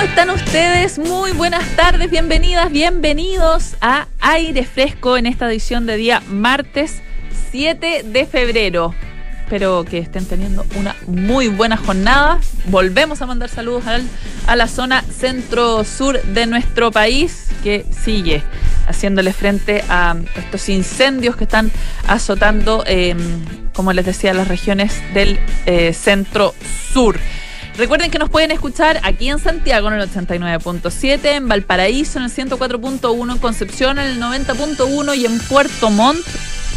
¿Cómo están ustedes? Muy buenas tardes, bienvenidas, bienvenidos a Aire Fresco en esta edición de día martes 7 de febrero. Espero que estén teniendo una muy buena jornada. Volvemos a mandar saludos a la zona centro-sur de nuestro país que sigue haciéndole frente a estos incendios que están azotando, em, como les decía, las regiones del eh, centro-sur. Recuerden que nos pueden escuchar aquí en Santiago en el 89.7, en Valparaíso en el 104.1, en Concepción en el 90.1 y en Puerto Montt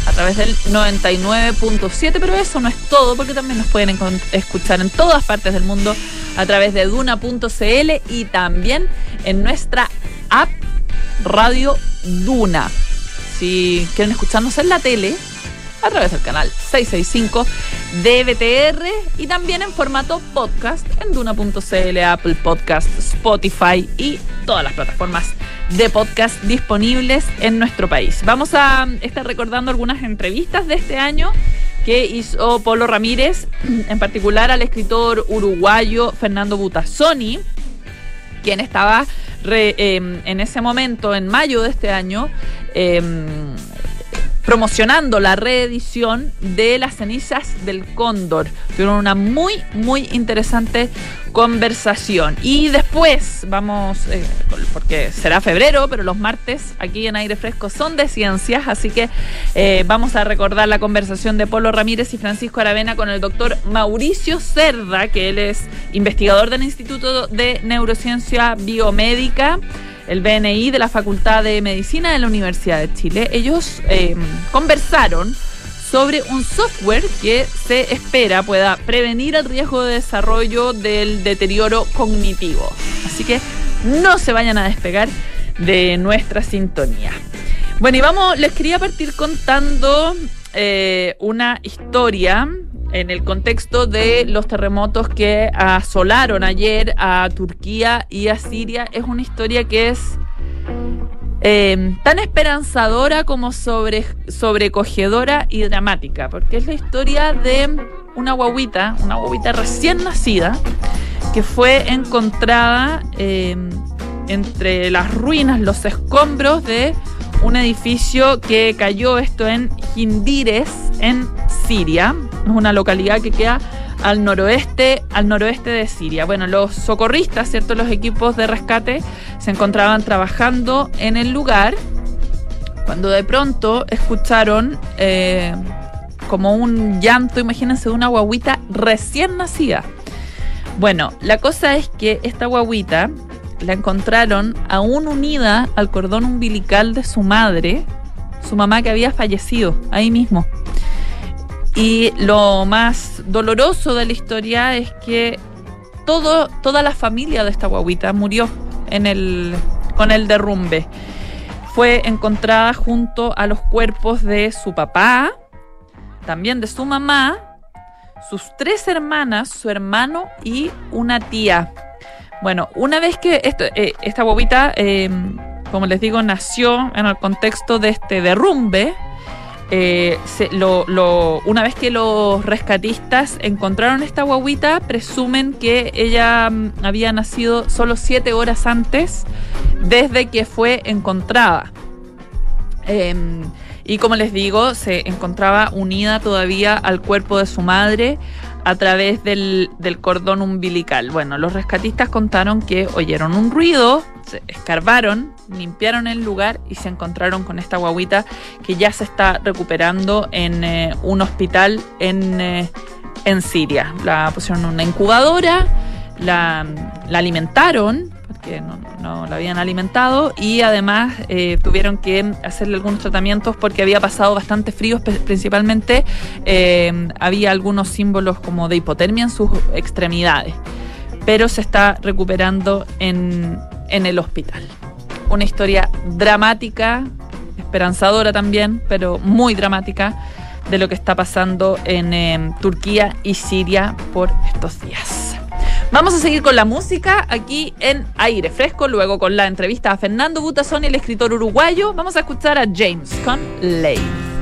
a través del 99.7, pero eso no es todo porque también nos pueden escuchar en todas partes del mundo a través de duna.cl y también en nuestra app Radio Duna. Si quieren escucharnos en la tele, a través del canal 665 de BTR y también en formato podcast en Duna.cl, Apple Podcast, Spotify y todas las plataformas de podcast disponibles en nuestro país. Vamos a estar recordando algunas entrevistas de este año que hizo Polo Ramírez, en particular al escritor uruguayo Fernando Butazzoni, quien estaba em, en ese momento, en mayo de este año, em, promocionando la reedición de las cenizas del cóndor. Tuvieron una muy, muy interesante conversación. Y después vamos, eh, porque será febrero, pero los martes aquí en aire fresco son de ciencias, así que eh, vamos a recordar la conversación de Polo Ramírez y Francisco Aravena con el doctor Mauricio Cerda, que él es investigador del Instituto de Neurociencia Biomédica el BNI de la Facultad de Medicina de la Universidad de Chile. Ellos eh, conversaron sobre un software que se espera pueda prevenir el riesgo de desarrollo del deterioro cognitivo. Así que no se vayan a despegar de nuestra sintonía. Bueno, y vamos, les quería partir contando eh, una historia en el contexto de los terremotos que asolaron ayer a Turquía y a Siria. Es una historia que es eh, tan esperanzadora como sobre, sobrecogedora y dramática, porque es la historia de una guaguita, una guaguita recién nacida, que fue encontrada eh, entre las ruinas, los escombros de un edificio que cayó esto en Hindires, en Siria. Es una localidad que queda al noroeste, al noroeste de Siria. Bueno, los socorristas, ¿cierto? Los equipos de rescate se encontraban trabajando en el lugar cuando de pronto escucharon eh, como un llanto, imagínense, de una guaguita recién nacida. Bueno, la cosa es que esta guaguita la encontraron aún unida al cordón umbilical de su madre, su mamá que había fallecido ahí mismo. Y lo más doloroso de la historia es que todo, toda la familia de esta guaguita murió en el, con el derrumbe. Fue encontrada junto a los cuerpos de su papá, también de su mamá, sus tres hermanas, su hermano y una tía. Bueno, una vez que eh, esta bobita, eh, como les digo, nació en el contexto de este derrumbe, eh, una vez que los rescatistas encontraron esta guaguita, presumen que ella mm, había nacido solo siete horas antes desde que fue encontrada. Em, y como les digo, se encontraba unida todavía al cuerpo de su madre a través del, cordón umbilical. Bueno, los rescatistas contaron que oyeron un ruido, se escarbaron, limpiaron el lugar y se encontraron con esta guaguita que ya se está recuperando en eh, un hospital en, eh, Siria. La pusieron en una incubadora, la, alimentaron que no, la habían alimentado y además eh, tuvieron que hacerle algunos tratamientos porque había pasado bastante frío, principalmente eh, había algunos símbolos como de hipotermia en sus extremidades, pero se está recuperando en, en el hospital. Una historia dramática, esperanzadora también, pero muy dramática de lo que está pasando en eh, Turquía y Siria por estos días. Vamos a seguir con la música aquí en Aire Fresco, luego con la entrevista a Fernando Butazón, el escritor uruguayo. Vamos a escuchar a James con Lane.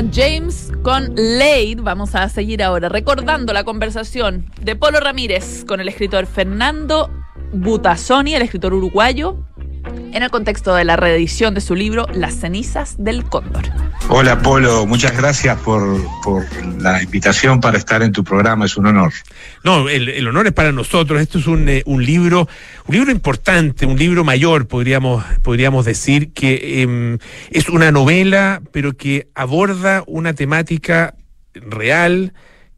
James con Lade. Vamos a seguir ahora recordando la conversación de Polo Ramírez con el escritor Fernando Butazzoni, el escritor uruguayo, en el contexto de la reedición de su libro Las cenizas del cóndor. Hola Polo, muchas gracias por, por la invitación para estar en tu programa, es un honor. No, el, el honor es para nosotros. Esto es un, eh, un libro, un libro importante, un libro mayor, podríamos, podríamos decir, que em, es una novela, pero que aborda una temática real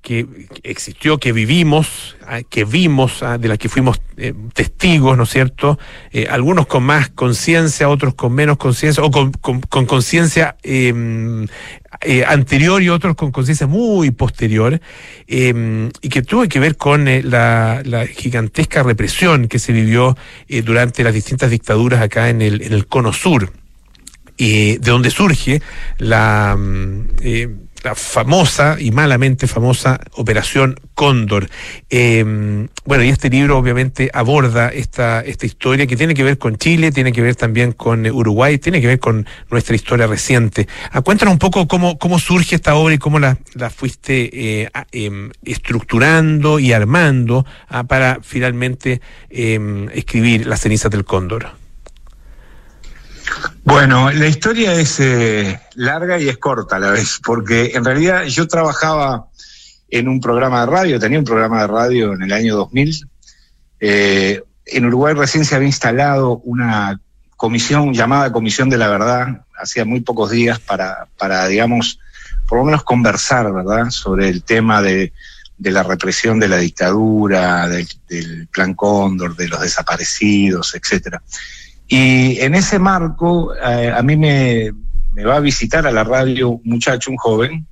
que existió, que vivimos, ah, que vimos, ah, de la que fuimos eh, testigos, ¿no es cierto? Eh, algunos con más conciencia, otros con menos conciencia, o con con- con conciencia em, eh, anterior y otros con conciencia muy posterior, eh, y que tuvo que ver con eh, la, gigantesca represión que se vivió eh, durante las distintas dictaduras acá en el, en el cono sur y de donde surge la, eh, la famosa y malamente famosa Operación Cóndor. Eh, bueno, y este libro obviamente aborda esta, esta historia que tiene que ver con Chile, tiene que ver también con Uruguay, tiene que ver con nuestra historia reciente. Ah, cuéntanos un poco cómo, cómo surge esta obra y cómo la, la fuiste eh, em, estructurando y armando ah, para finalmente em, escribir Las cenizas del Cóndor. Bueno, la historia es eh, larga y es corta a la vez, porque en realidad yo trabajaba en un programa de radio, tenía un programa de radio en el año 2000. Eh, en Uruguay recién se había instalado una comisión llamada Comisión de la Verdad, hacía muy pocos días, para, para digamos, por lo menos conversar, ¿verdad?, sobre el tema de, de la represión de la dictadura, del, del Plan Cóndor, de los desaparecidos, etcétera. Y en ese marco, eh, a mí me, va a visitar a la radio un muchacho, un joven,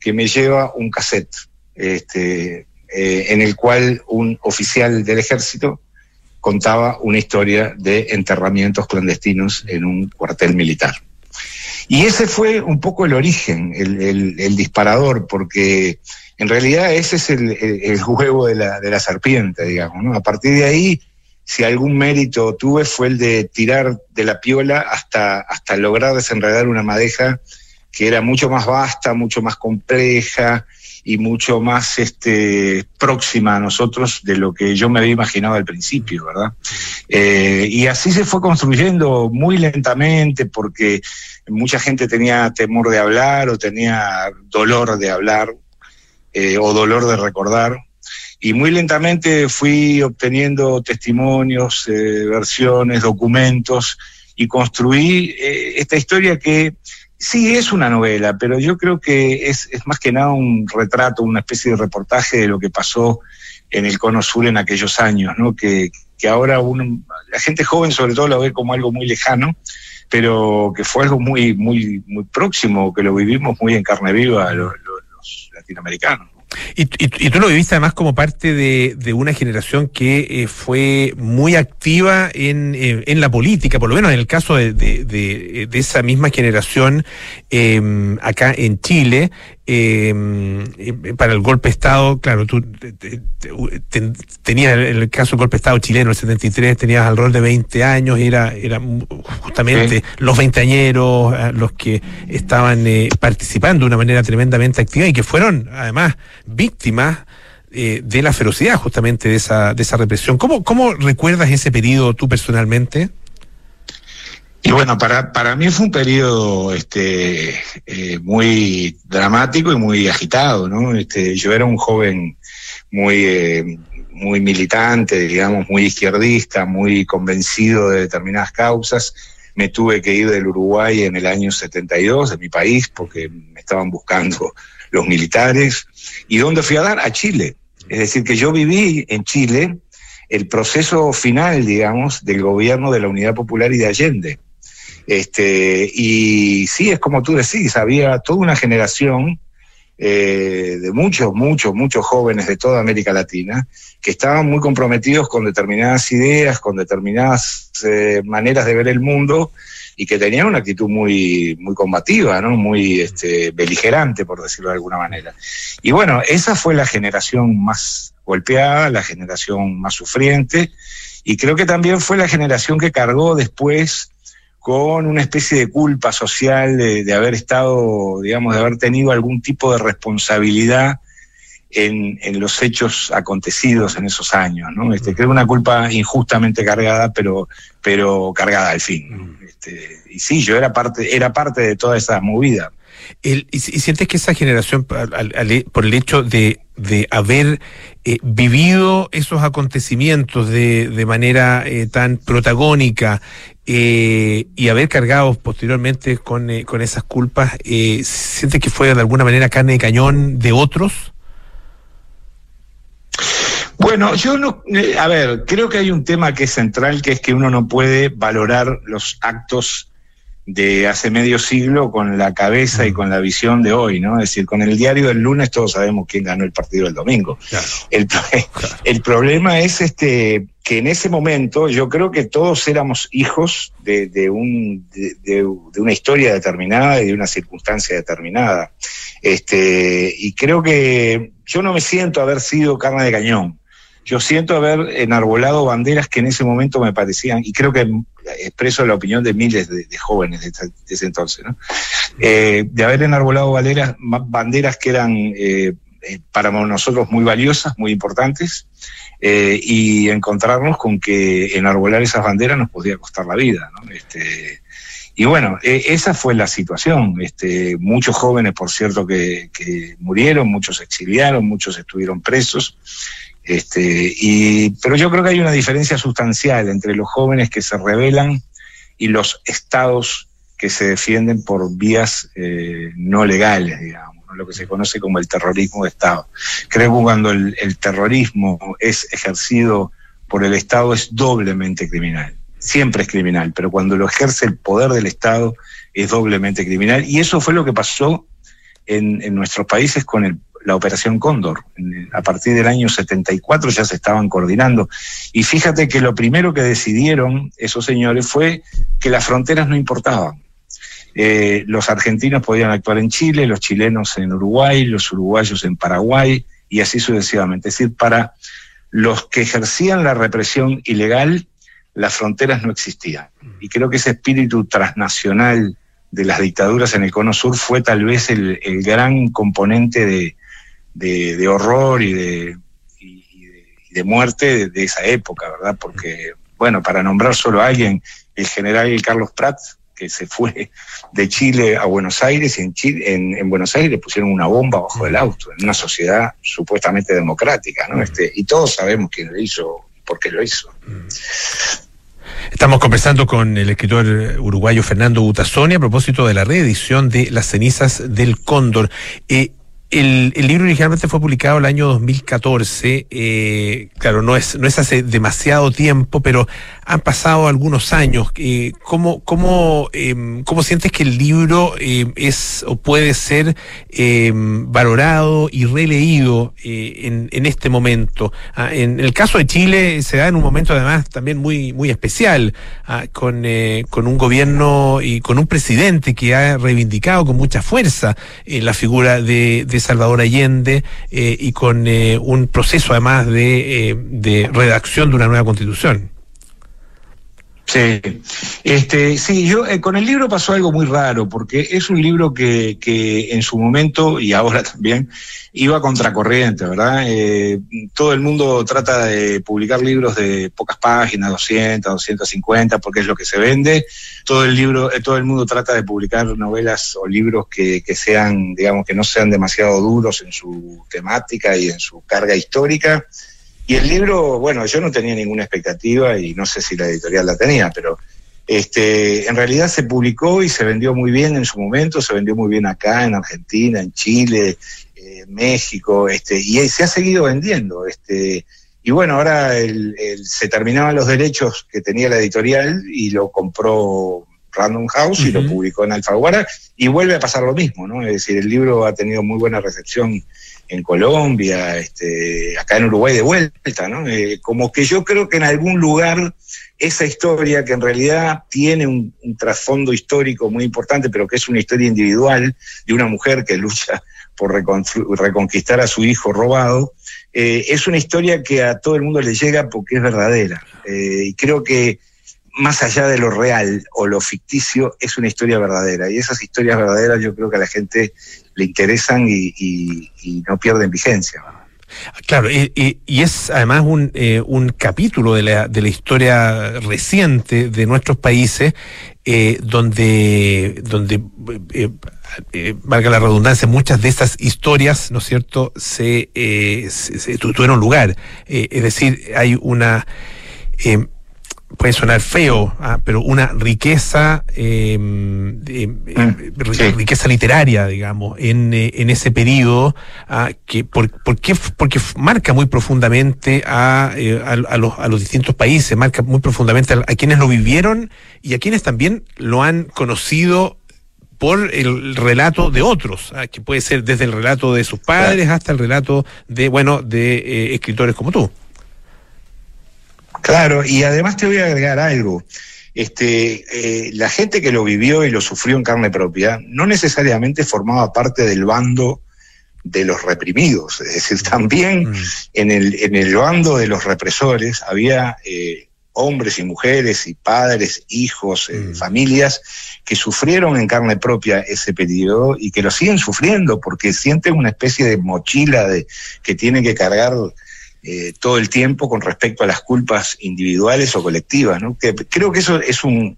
que me lleva un cassette, este, eh, en el cual un oficial del ejército contaba una historia de enterramientos clandestinos en un cuartel militar. Y ese fue un poco el origen, el, disparador, porque en realidad ese es el, el- huevo de la, de la serpiente, digamos. ¿no? A partir de ahí, si algún mérito tuve fue el de tirar de la piola hasta, hasta lograr desenredar una madeja que era mucho más vasta, mucho más compleja y mucho más este, próxima a nosotros de lo que yo me había imaginado al principio, ¿verdad? Eh, y así se fue construyendo muy lentamente porque mucha gente tenía temor de hablar o tenía dolor de hablar eh, o dolor de recordar. Y muy lentamente fui obteniendo testimonios, eh, versiones, documentos y construí eh, esta historia que sí es una novela, pero yo creo que es, más que nada un retrato, una especie de reportaje de lo que pasó en el Cono Sur en aquellos años, ¿no? Que, que ahora uno, la gente joven sobre todo lo ve como algo muy lejano, pero que fue algo muy, muy, muy próximo, que lo vivimos muy en carne viva lo- lo- los latinoamericanos. Y, y- y tú lo viviste además como parte de, de una generación que eh, fue muy activa en, eh, en la política, por lo menos en el caso de, de- esa misma generación eh, acá en Chile. Eh, eh, para el golpe de Estado, claro, tú te- te- te- tenías en el caso del golpe de Estado chileno, el 73, tenías alrededor de 20 años, era, era justamente Sí. los veinteañeros eh, los que estaban eh, participando de una manera tremendamente activa y que fueron además víctimas eh, de la ferocidad justamente de esa, de esa represión. ¿Cómo, ¿Cómo recuerdas ese periodo tú personalmente? Y bueno, para, para mí fue un periodo este, eh, muy dramático y muy agitado, ¿no? Este, yo era un joven muy, eh, muy militante, digamos, muy izquierdista, muy convencido de determinadas causas. Me tuve que ir del Uruguay en el año 72, de mi país, porque me estaban buscando los militares. ¿Y dónde fui a dar? A Chile. Es decir, que yo viví en Chile el proceso final, digamos, del gobierno de la Unidad Popular y de Allende. Este, y sí, es como tú decís, había toda una generación eh, de muchos, muchos, muchos jóvenes de toda América Latina que estaban muy comprometidos con determinadas ideas, con determinadas eh, maneras de ver el mundo y que tenían una actitud muy, muy combativa, ¿no? muy este, beligerante, por decirlo de alguna manera. Y bueno, esa fue la generación más golpeada, la generación más sufriente, y creo que también fue la generación que cargó después con una especie de culpa social de, de haber estado, digamos, de haber tenido algún tipo de responsabilidad en, en los hechos acontecidos en esos años, ¿no? Este, creo una culpa injustamente cargada, pero, pero cargada al fin. Este, y sí, yo era parte, era parte de toda esa movida. El- y, si- y sientes que esa generación, al- al- al- por el hecho de, de haber eh, vivido esos acontecimientos de, de manera eh, tan protagónica eh, y haber cargado posteriormente con, eh, con esas culpas, eh, ¿sientes que fue de alguna manera carne de cañón de otros? Bueno, yo no, eh, a ver, creo que hay un tema que es central, que es que uno no puede valorar los actos de hace medio siglo con la cabeza y con la visión de hoy, ¿no? Es decir, con el diario del lunes todos sabemos quién ganó el partido del domingo. El, pro- el problema es este que en ese momento yo creo que todos éramos hijos de, de un, de una historia determinada y de una circunstancia determinada. Este, y creo que yo no me siento haber sido carne de cañón. Yo siento haber enarbolado banderas que en ese momento me parecían, y creo que expreso la opinión de miles de, jóvenes de, ese entonces, ¿no? Eh, de haber enarbolado banderas, banderas que eran eh, eh, para nosotros muy valiosas, muy importantes, eh, y encontrarnos con que enarbolar esas banderas nos podía costar la vida. ¿no? Este, y bueno, eh, esa fue la situación. Este, muchos jóvenes, por cierto, que, que murieron, muchos se exiliaron, muchos estuvieron presos. Este, y, pero yo creo que hay una diferencia sustancial entre los jóvenes que se rebelan y los estados que se defienden por vías eh, no legales, digamos, ¿no? lo que se conoce como el terrorismo de Estado. Creo que cuando el, terrorismo es ejercido por el Estado es doblemente criminal. Siempre es criminal, pero cuando lo ejerce el poder del Estado es doblemente criminal. Y eso fue lo que pasó en, en nuestros países con el- la Operación Cóndor. A partir del año 74 ya se estaban coordinando. Y fíjate que lo primero que decidieron esos señores fue que las fronteras no importaban. Eh, los argentinos podían actuar en Chile, los chilenos en Uruguay, los uruguayos en Paraguay y así sucesivamente. Es decir, para los que ejercían la represión ilegal, las fronteras no existían. Y creo que ese espíritu transnacional de las dictaduras en el Cono Sur fue tal vez el gran componente de, de- horror y de, y- de, muerte de, esa época, ¿verdad? Porque, bueno, para nombrar solo a alguien, el general Carlos Prat, que se fue de Chile a Buenos Aires y en, Chile, en, en Buenos Aires le pusieron una bomba bajo el auto, en una sociedad supuestamente democrática, ¿no? Este, y todos sabemos quién lo hizo y por qué lo hizo. Estamos conversando con el escritor uruguayo Fernando Butazzoni a propósito de la reedición de Las cenizas del cóndor. Eh, el, libro originalmente fue publicado el año 2014. eh, claro, no es, no es hace demasiado tiempo, pero han pasado algunos años. Eh, ¿cómo, cómo, em, ¿Cómo sientes que el libro em, es o puede ser em, valorado y releído eh, en, en este momento? Ah, en el caso de Chile se da en un momento además también muy, muy especial, ah, con, eh, con un gobierno y con un presidente que ha reivindicado con mucha fuerza eh, la figura de Salvador Allende eh, y con eh, un proceso además de, eh, de redacción de una nueva constitución. Sí, este, sí, yo eh, con el libro pasó algo muy raro, porque es un libro que, que en su momento, y ahora también, iba contracorriente, ¿verdad? Eh, todo el mundo trata de publicar libros de pocas páginas, 200, 250, porque es lo que se vende. Todo el libro, eh, todo el mundo trata de publicar novelas o libros que, que sean, digamos, que no sean demasiado duros en su temática y en su carga histórica. Y el libro, bueno, yo no tenía ninguna expectativa y no sé si la editorial la tenía, pero este, en realidad se publicó y se vendió muy bien en su momento, se vendió muy bien acá, en Argentina, en Chile, eh, México, este, y se ha seguido vendiendo. Este, y bueno, ahora el, el, se terminaban los derechos que tenía la editorial y lo compró Random House uh -huh. y lo publicó en Alfaguara y vuelve a pasar lo mismo, ¿no? Es decir, el libro ha tenido muy buena recepción en Colombia, este, acá en Uruguay de vuelta, ¿no? Eh, como que yo creo que en algún lugar esa historia, que en realidad tiene un, trasfondo histórico muy importante, pero que es una historia individual de una mujer que lucha por reconquistar a su hijo robado, eh, es una historia que a todo el mundo le llega porque es verdadera. Eh, y creo que más allá de lo real o lo ficticio, es una historia verdadera. Y esas historias verdaderas yo creo que a la gente le interesan y, no pierden vigencia. Claro, y, y, es además un, eh, un capítulo de la, de la, historia reciente de nuestros países eh, donde, donde eh, eh, valga la redundancia, muchas de estas historias, ¿no es cierto?, se tuvieron lugar. es decir, hay una puede sonar feo, ah, pero una riqueza, eh, eh, sí. riqueza literaria, digamos, en, eh, en ese periodo, ah, que por, por qué, porque marca muy profundamente a, a, a, los, a los distintos países, marca muy profundamente a, a quienes lo vivieron y a quienes también lo han conocido por el relato de otros, ¿ah? que puede ser desde el relato de sus padres hasta el relato de, bueno, de eh, escritores como tú. Claro, y además te voy a agregar algo. Este, eh, la gente que lo vivió y lo sufrió en carne propia no necesariamente formaba parte del bando de los reprimidos, es decir, también mm. en, el, en el bando de los represores había eh, hombres y mujeres y padres, hijos, eh, mm. familias que sufrieron en carne propia ese periodo y que lo siguen sufriendo porque sienten una especie de mochila de, que tienen que cargar eh, todo el tiempo con respecto a las culpas individuales o colectivas. ¿no? Que creo que eso es un,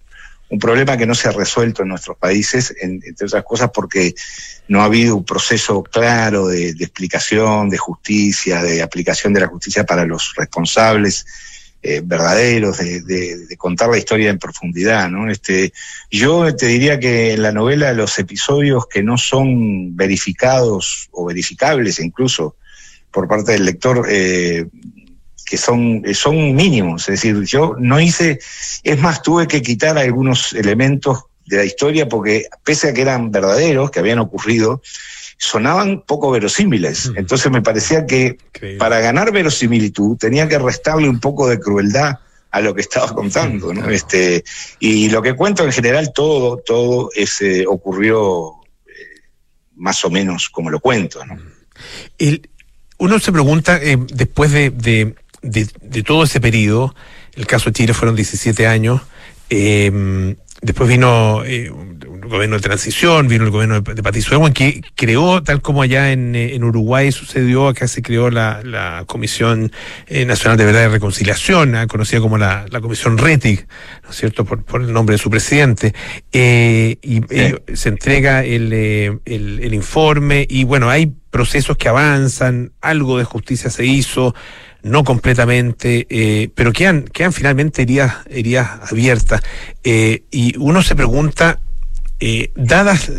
problema que no se ha resuelto en nuestros países, en, entre otras cosas porque no ha habido un proceso claro de, de, explicación, de justicia, de aplicación de la justicia para los responsables. Eh, verdaderos, de, de, de, contar la historia en profundidad, ¿no? Este, yo te diría que en la novela los episodios que no son verificados o verificables incluso por parte del lector eh, que son, son mínimos. Es decir, yo no hice, es más, tuve que quitar algunos elementos de la historia porque pese a que eran verdaderos, que habían ocurrido, sonaban poco verosímiles. Entonces me parecía que Increíble. para ganar verosimilitud tenía que restarle un poco de crueldad a lo que estaba contando, ¿no? Este, y lo que cuento en general todo, todo ese ocurrió eh, más o menos como lo cuento, ¿no? El, uno se pregunta, eh, después de, de, de, de, todo ese periodo, el caso de Chile fueron 17 años, eh, después vino eh, un gobierno de transición, vino el gobierno de, Patricio Ewan, que creó, tal como allá en, en, Uruguay sucedió, acá se creó la, la Comisión Nacional de Verdad y Reconciliación, eh, conocida como la, la Comisión RETIC, ¿no es cierto?, por, por el nombre de su presidente, y sí. se entrega el, el, el informe, y bueno, hay procesos que avanzan, algo de justicia se hizo, no completamente, eh, pero quedan, quedan finalmente heridas, heridas abiertas. Eh, y uno se pregunta, eh, dadas,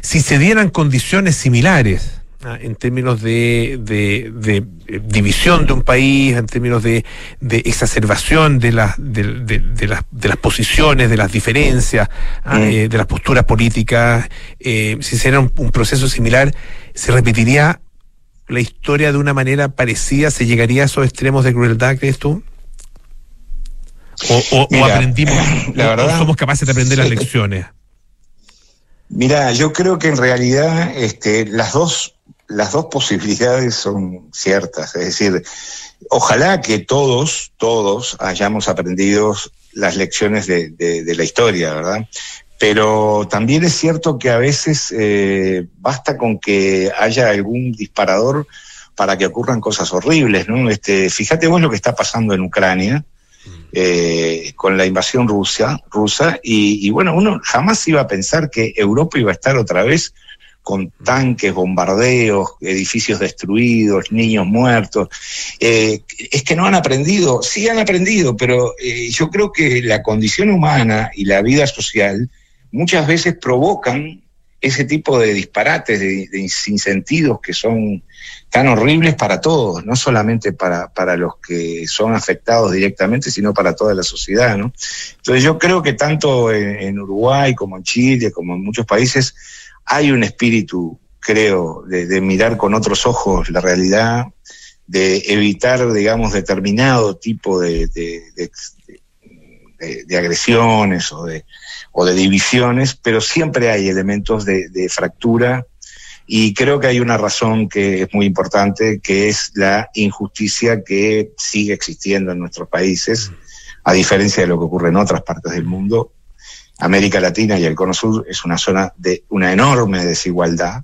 si se dieran condiciones similares, en términos de, de- de, eh, división de un país, en términos de, de exacerbación de las, de, las, de las posiciones, de las diferencias, ah, Mm. eh, de las posturas políticas. Eh, si se un, un proceso similar, ¿se repetiría la historia de una manera parecida? ¿Se llegaría a esos extremos de crueldad, crees tú? ¿O, o- o Mira, aprendimos, la o verdad, somos capaces de aprender las lecciones? Mira, yo creo que en realidad este, las dos las dos posibilidades son ciertas. Es decir, ojalá que todos, todos hayamos aprendido las lecciones de, de- de la historia, ¿verdad? Pero también es cierto que a veces eh, basta con que haya algún disparador para que ocurran cosas horribles, ¿no? Este, fíjate vos lo que está pasando en Ucrania eh, con la invasión rusa, rusa y, y bueno, uno jamás iba a pensar que Europa iba a estar otra vez con tanques, bombardeos, edificios destruidos, niños muertos. Eh, es que no han aprendido, sí han aprendido, pero eh, yo creo que la condición humana y la vida social muchas veces provocan ese tipo de disparates, de, de sinsentidos que son tan horribles para todos, no solamente para, para los que son afectados directamente, sino para toda la sociedad, ¿no? Entonces yo creo que tanto en, en Uruguay como en Chile, como en muchos países, hay un espíritu, creo, de, mirar con otros ojos la realidad, de evitar, digamos, determinado tipo de, de- agresiones o de, o de divisiones, pero siempre hay elementos de fractura y creo que hay una razón que es muy importante, que es la injusticia que sigue existiendo en nuestros países, a diferencia de lo que ocurre en otras partes del mundo. América Latina y el Cono Sur es una zona de una enorme desigualdad.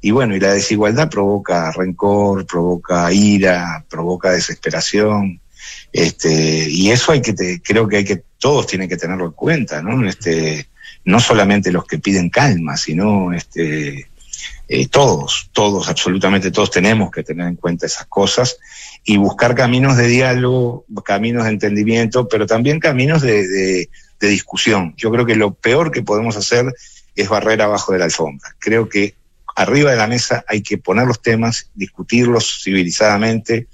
Y bueno, y la desigualdad provoca rencor, provoca ira, provoca desesperación. Este, y eso hay que te- creo que hay que todos tienen que tenerlo en cuenta, ¿no? Este, no solamente los que piden calma, sino este eh, todos, todos, absolutamente todos tenemos que tener en cuenta esas cosas y buscar caminos de diálogo, caminos de entendimiento, pero también caminos de, de- de discusión. Yo creo que lo peor que podemos hacer es barrer abajo de la alfombra. Creo que arriba de la mesa hay que poner los temas, discutirlos civilizadamente,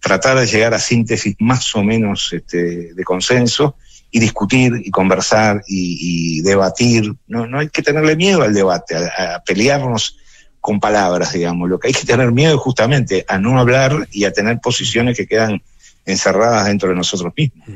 tratar de llegar a síntesis más o menos este, de consenso y discutir y conversar y, y debatir. No, no hay que tenerle miedo al debate, a, a pelearnos con palabras, digamos. Lo que hay que tener miedo es justamente a no hablar y a tener posiciones que quedan encerradas dentro de nosotros mismos.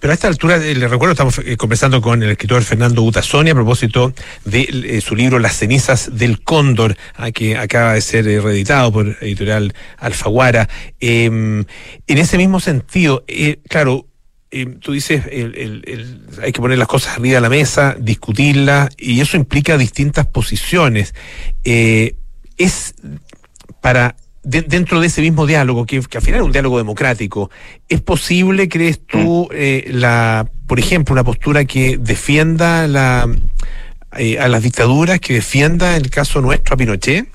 Pero a esta altura, eh, le recuerdo, estamos eh, conversando con el escritor Fernando Utasoni a propósito de eh, su libro Las cenizas del cóndor, ah, que acaba de ser reeditado por editorial Alfaguara. Eh, en ese mismo sentido, claro, eh, tú dices, hay que poner las cosas arriba de la mesa, discutirlas, y eso implica distintas posiciones. Es para de- dentro de ese mismo diálogo, que, que al final es un diálogo democrático, ¿es posible, crees tú, eh, la, por ejemplo, una postura que defienda la, eh, a las dictaduras, que defienda, en el caso nuestro, a Pinochet?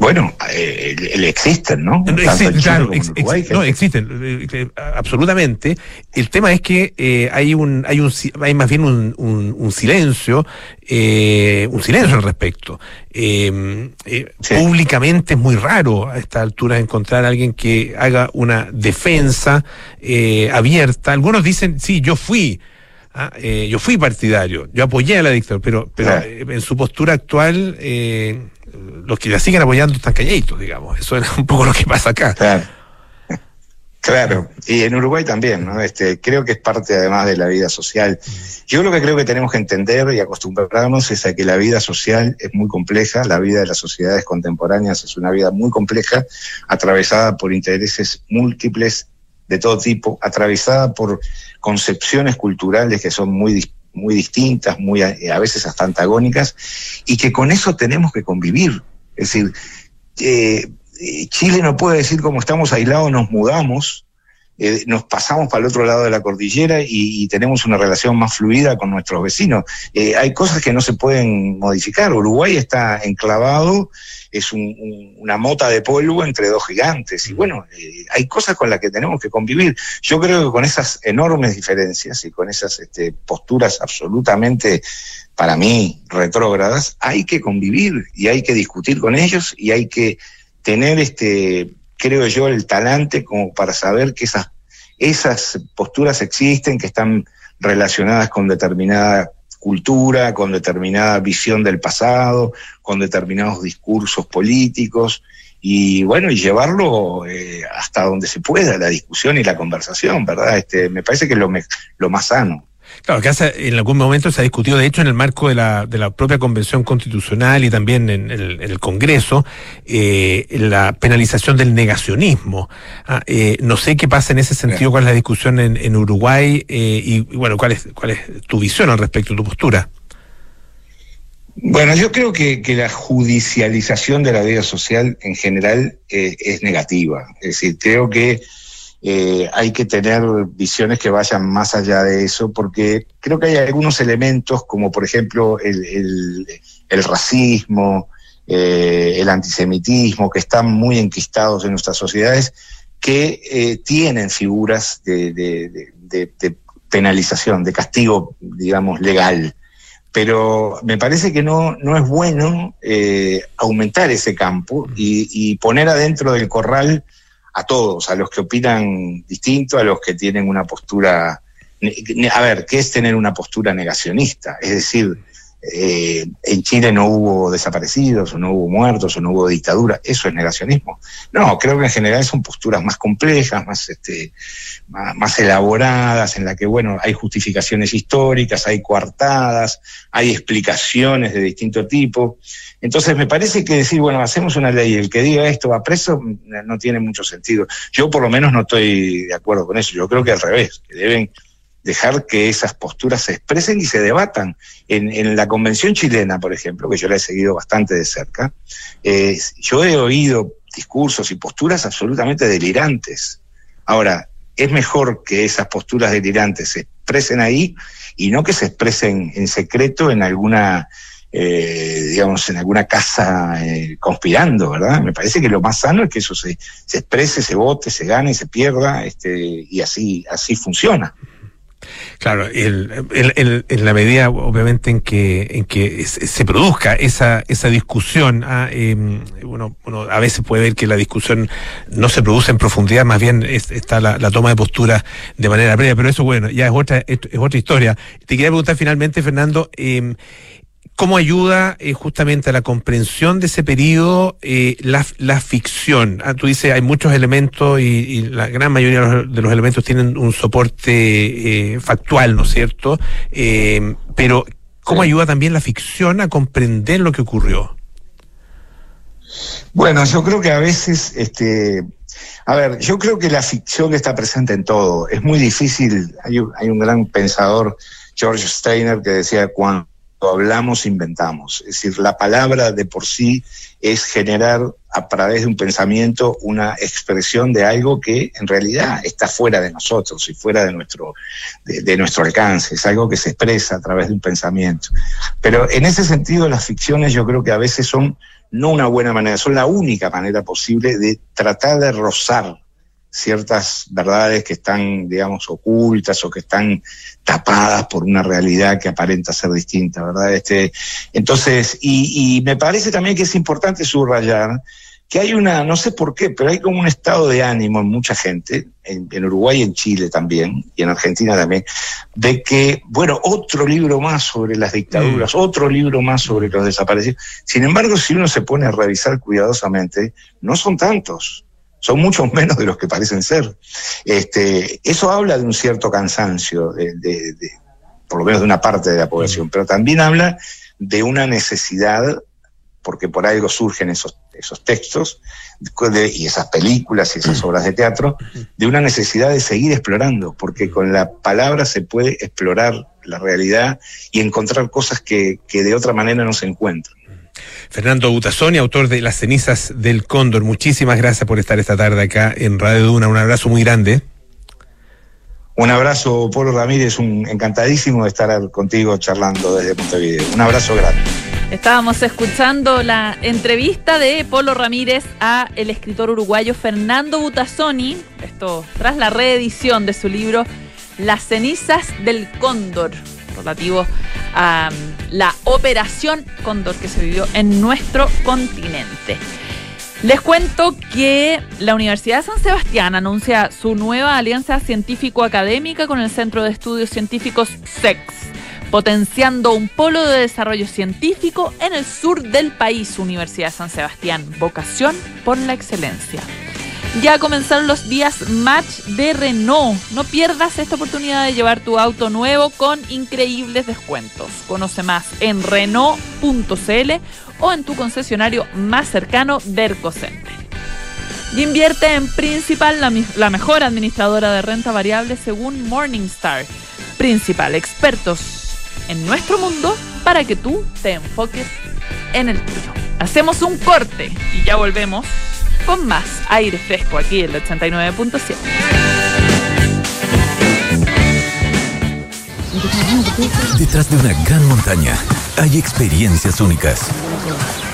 Bueno, eh, el- el existen, ¿no? Existen, claro, ex- no, existen, eh, eh, absolutamente. El tema es que eh, hay un, hay un, hay más bien un, un- un silencio, eh, un silencio al respecto. Eh, eh, Sí. Públicamente es muy raro a esta altura encontrar a alguien que haga una defensa eh, abierta. Algunos dicen, sí, yo fui. ah, eh, yo fui partidario, yo apoyé a la dictadura, pero, pero eh, en su postura actual, eh, los que la siguen apoyando están calladitos, digamos. Eso es un poco lo que pasa acá. Claro. Claro, y en Uruguay también, ¿no? Este, creo que es parte además de la vida social. Yo lo que creo que tenemos que entender y acostumbrarnos es a que la vida social es muy compleja, la vida de las sociedades contemporáneas es una vida muy compleja, atravesada por intereses múltiples de todo tipo, atravesada por concepciones culturales que son muy, dis- muy distintas, muy a, a veces hasta antagónicas, y que con eso tenemos que convivir. Es decir, eh, eh, Chile no puede decir como estamos aislados, nos mudamos, eh, nos pasamos para el otro lado de la cordillera y, tenemos una relación más fluida con nuestros vecinos. Eh, hay cosas que no se pueden modificar. Uruguay está enclavado, es un- un- una mota de polvo entre dos gigantes. Y bueno, eh, hay cosas con las que tenemos que convivir. Yo creo que con esas enormes diferencias y con esas este, posturas absolutamente, para mí, retrógradas, hay que convivir y hay que discutir con ellos y hay que tener, este, creo yo, el talante como para saber que esas, esas posturas existen, que están relacionadas con determinada cultura, con determinada visión del pasado, con determinados discursos políticos y bueno, y llevarlo eh, hasta donde se pueda, la discusión y la conversación, ¿verdad? Este, me parece que es lo, me- lo más sano. Claro, que hace- en algún momento se ha discutido, de hecho, en el marco de la, de la propia Convención Constitucional y también en, el, en el Congreso, eh, la penalización del negacionismo. Ah, eh, no sé qué pasa en ese sentido, cuál es la discusión en, en Uruguay eh, y, y, bueno, cuál es, cuál es tu visión al respecto, tu postura. Bueno, yo creo que, que la judicialización de la vida social en general eh, es negativa. Es decir, creo que eh, hay que tener visiones que vayan más allá de eso, porque creo que hay algunos elementos, como por ejemplo el, racismo, eh, el antisemitismo, que están muy enquistados en nuestras sociedades, que eh, tienen figuras de, penalización, de castigo, digamos, legal. Pero me parece que no, no es bueno aumentar ese campo y poner adentro del corral a todos, a los que opinan distinto, a los que tienen una postura... A ver, ¿qué es tener una postura negacionista? Es decir, eh, en Chile no hubo desaparecidos, o no hubo muertos, o no hubo dictadura. Eso es negacionismo. No, creo que en general son posturas más complejas, más, este, más, elaboradas, en la que, bueno, hay justificaciones históricas, hay coartadas, hay explicaciones de distinto tipo. Entonces, me parece que decir, bueno, hacemos una ley, el que diga esto va preso, no tiene mucho sentido. Yo, por lo menos, no estoy de acuerdo con eso. Yo creo que al revés, que deben dejar que esas posturas se expresen y se debatan. En, en la convención chilena, por ejemplo, que yo la he seguido bastante de cerca, eh, yo he oído discursos y posturas absolutamente delirantes. Ahora, es mejor que esas posturas delirantes se expresen ahí y no que se expresen en secreto en alguna, eh, digamos, en alguna casa eh, conspirando, ¿verdad? Me parece que lo más sano es que eso se, se exprese, se vote, se gane, se pierda, este, y así, así funciona. Claro, el, en la medida, obviamente, en que en que se, produzca esa esa discusión, ah, uno, uno a veces puede ver que la discusión no se produce en profundidad, más bien es- está la, la toma de postura de manera previa, pero eso, bueno, ya es otra es, es otra historia. Te quería preguntar finalmente, Fernando, eh, ¿Cómo ayuda eh, justamente a la comprensión de ese periodo eh, la, la ficción? Ah, tú dices, hay muchos elementos y, y la gran mayoría de los, de los elementos tienen un soporte eh, factual, ¿no es cierto? Pero, ¿cómo Sí. ayuda también la ficción a comprender lo que ocurrió? Bueno, yo creo que a veces, este, a ver, yo creo que la ficción está presente en todo. Es muy difícil. Hay un, hay un gran pensador, George Steiner, que decía cuando hablamos inventamos. Es decir, la palabra de por sí es generar a través de un pensamiento una expresión de algo que en realidad está fuera de nosotros y fuera de nuestro, de, nuestro alcance. Es algo que se expresa a través de un pensamiento. Pero en ese sentido, las ficciones yo creo que a veces son no una buena manera, son la única manera posible de tratar de rozar ciertas verdades que están, digamos, ocultas o que están tapadas por una realidad que aparenta ser distinta, ¿verdad? Este, entonces, y, y me parece también que es importante subrayar que hay una, no sé por qué, pero hay como un estado de ánimo en mucha gente, en, en Uruguay y en Chile también, y en Argentina también, de que, bueno, otro libro más sobre las dictaduras, otro libro más sobre los desaparecidos. Sin embargo, si uno se pone a revisar cuidadosamente, no son tantos, son muchos menos de los que parecen ser. Este, eso habla de un cierto cansancio, de, de- de- por lo menos de una parte de la población, pero también habla de una necesidad, porque por algo surgen esos, esos textos de- y esas películas y esas obras de teatro, de una necesidad de seguir explorando, porque con la palabra se puede explorar la realidad y encontrar cosas que, que de otra manera no se encuentran. Fernando Butazoni, autor de Las cenizas del cóndor, muchísimas gracias por estar esta tarde acá en Radio Duna. Un abrazo muy grande. Un abrazo, Polo Ramírez, un encantadísimo de estar contigo charlando desde Montevideo. Un abrazo grande. Estábamos escuchando la entrevista de Polo Ramírez a el escritor uruguayo Fernando Butazzoni, esto tras la reedición de su libro Las cenizas del cóndor, relativo a um, la operación cóndor que se vivió en nuestro continente. Les cuento que la Universidad de San Sebastián anuncia su nueva alianza científico-académica con el Centro de Estudios Científicos SEX potenciando un polo de desarrollo científico en el sur del país, Universidad de San Sebastián, vocación por la excelencia. Ya comenzaron los días match de Renault. No pierdas esta oportunidad de llevar tu auto nuevo con increíbles descuentos. Conoce más en Renault.cl o en tu concesionario más cercano, Dercocenter. Y invierte en Principal, la, la mejor administradora de renta variable según Morningstar. Principal, expertos en nuestro mundo para que tú te enfoques en el tuyo. Hacemos un corte y ya volvemos con más aire fresco aquí en el 89.7. Detrás de una gran montaña hay experiencias únicas.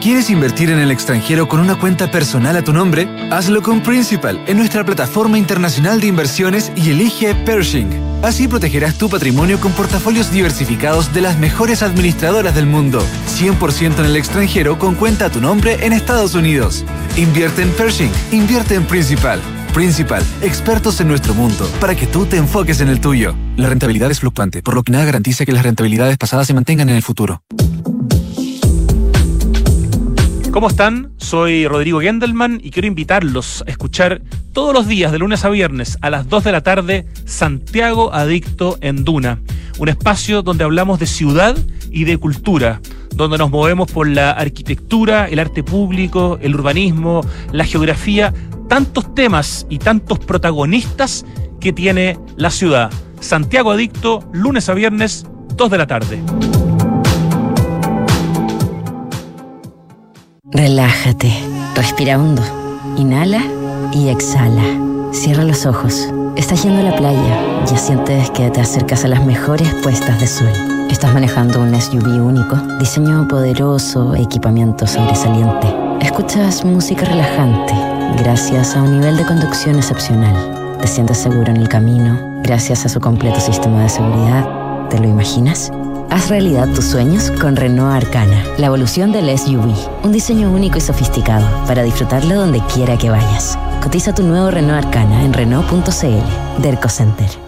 ¿Quieres invertir en el extranjero con una cuenta personal a tu nombre? Hazlo con Principal en nuestra plataforma internacional de inversiones y elige Pershing. Así protegerás tu patrimonio con portafolios diversificados de las mejores administradoras del mundo. 100% en el extranjero con cuenta a tu nombre en Estados Unidos. Invierte en Pershing. Invierte en Principal. Principal, expertos en nuestro mundo, para que tú te enfoques en el tuyo. La rentabilidad es fluctuante, por lo que nada garantiza que las rentabilidades pasadas se mantengan en el futuro. ¿Cómo están? Soy Rodrigo Gendelman y quiero invitarlos a escuchar todos los días, de lunes a viernes, a las 2 de la tarde, Santiago Adicto en Duna. Un espacio donde hablamos de ciudad y de cultura, donde nos movemos por la arquitectura, el arte público, el urbanismo, la geografía, tantos temas y tantos protagonistas que tiene la ciudad. Santiago Adicto, lunes a viernes, 2 de la tarde. Relájate, respira hondo, inhala y exhala. Cierra los ojos. Estás yendo a la playa, ya sientes que te acercas a las mejores puestas de sol. Estás manejando un SUV único, diseño poderoso, equipamiento sobresaliente. Escuchas música relajante, gracias a un nivel de conducción excepcional. Te sientes seguro en el camino, gracias a su completo sistema de seguridad. ¿Te lo imaginas? Haz realidad tus sueños con Renault Arcana, la evolución del SUV. Un diseño único y sofisticado para disfrutarlo donde quiera que vayas. Cotiza tu nuevo Renault Arcana en Renault.cl. Derco Center.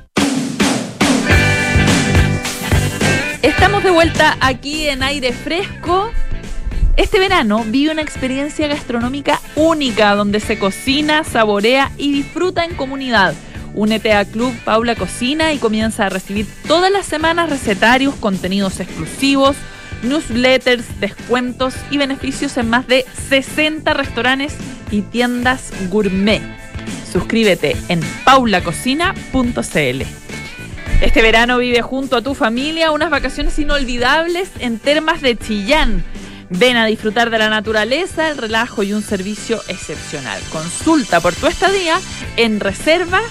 Vuelta aquí en aire fresco. Este verano vive una experiencia gastronómica única donde se cocina, saborea y disfruta en comunidad. Únete a Club Paula Cocina y comienza a recibir todas las semanas recetarios, contenidos exclusivos, newsletters, descuentos y beneficios en más de 60 restaurantes y tiendas gourmet. Suscríbete en paulacocina.cl. Este verano vive junto a tu familia unas vacaciones inolvidables en Termas de Chillán. Ven a disfrutar de la naturaleza, el relajo y un servicio excepcional. Consulta por tu estadía en reservas,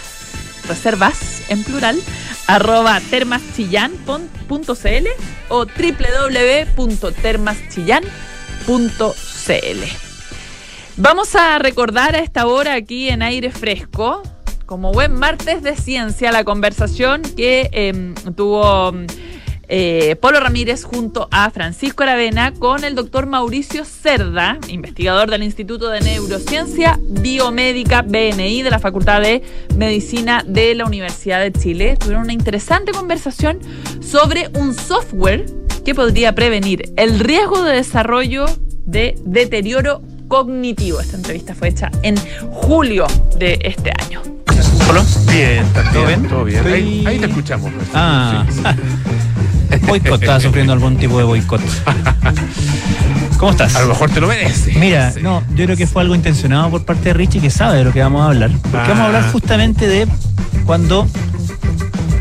reservas en plural, arroba termaschillán.cl o www.termaschillán.cl. Vamos a recordar a esta hora aquí en aire fresco, como buen martes de ciencia, la conversación que em, tuvo eh, Polo Ramírez junto a Francisco Aravena con el doctor Mauricio Cerda, investigador del Instituto de Neurociencia Biomédica BNI de la Facultad de Medicina de la Universidad de Chile. Tuvieron una interesante conversación sobre un software que podría prevenir el riesgo de desarrollo de deterioro cognitivo. Esta entrevista fue hecha en julio de este año. ¿Polo? Bien. ¿Todo bien? Todo bien. Ahí, ahí te escuchamos. Ah, Sí, sí. boicot, estaba sufriendo algún tipo de boicot. ¿Cómo estás? A lo mejor te lo mereces. Mira, Sí. no, yo creo que fue algo intencionado por parte de Richie que sabe de lo que vamos a hablar. Porque Ah. vamos a hablar justamente de cuando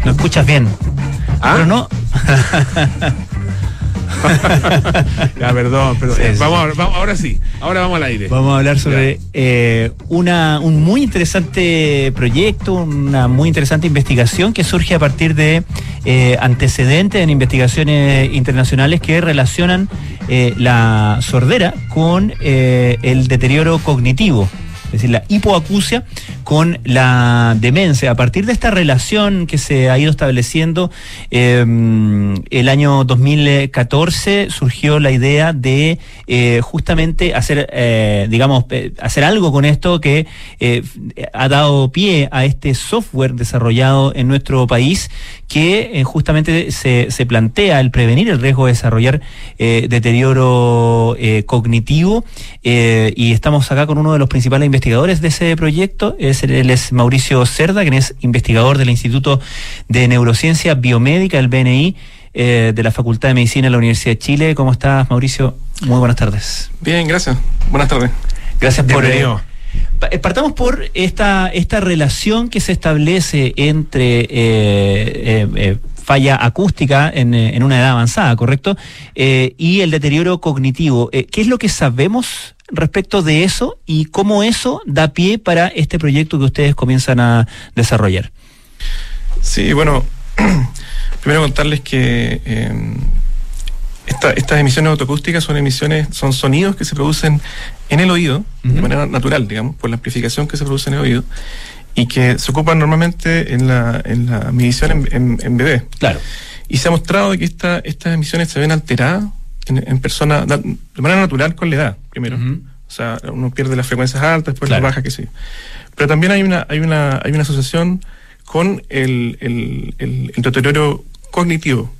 no escuchas bien. ¿Ah? Pero no. Ya, perdón, perdón. Sí, sí. Vamos, ahora sí. Ahora vamos al aire. Vamos a hablar sobre eh, una, un muy interesante proyecto, una muy interesante investigación que surge a partir de eh, antecedentes en investigaciones internacionales que relacionan eh, la sordera con el deterioro cognitivo. Es decir, la hipoacusia con la demencia. A partir de esta relación que se ha ido estableciendo, eh, el año 2014 surgió la idea de eh, justamente hacer, eh, digamos, hacer algo con esto que eh, ha dado pie a este software desarrollado en nuestro país que eh, justamente se, se plantea el prevenir el riesgo de desarrollar eh, deterioro eh, cognitivo eh, y estamos acá con uno de los principales investigadores de ese proyecto, es, él es Mauricio Cerda, quien es investigador del Instituto de Neurociencia Biomédica, el BNI, eh, de la Facultad de Medicina de la Universidad de Chile. ¿Cómo estás, Mauricio? Muy buenas tardes. Bien, gracias. Buenas tardes. Gracias por... eh, Partamos por esta, esta relación que se establece entre eh, eh, falla acústica en, en una edad avanzada, ¿correcto? Y el deterioro cognitivo. ¿Qué es lo que sabemos respecto de eso y cómo eso da pie para este proyecto que ustedes comienzan a desarrollar? Sí, bueno, primero contarles que eh, esta- estas emisiones autoacústicas son emisiones, son sonidos que se producen en el oído, de manera natural, digamos, por la amplificación que se produce en el oído, y que se ocupan normalmente en la, en la medición en, en, en bebés. Claro. Y se ha mostrado que esta, estas emisiones se ven alteradas en, en personas de manera natural con la edad, primero. O sea, uno pierde las frecuencias altas, después Claro. las bajas, sé yo. Pero también hay una, hay una, hay una asociación con el, el, el- el deterioro cognitivo.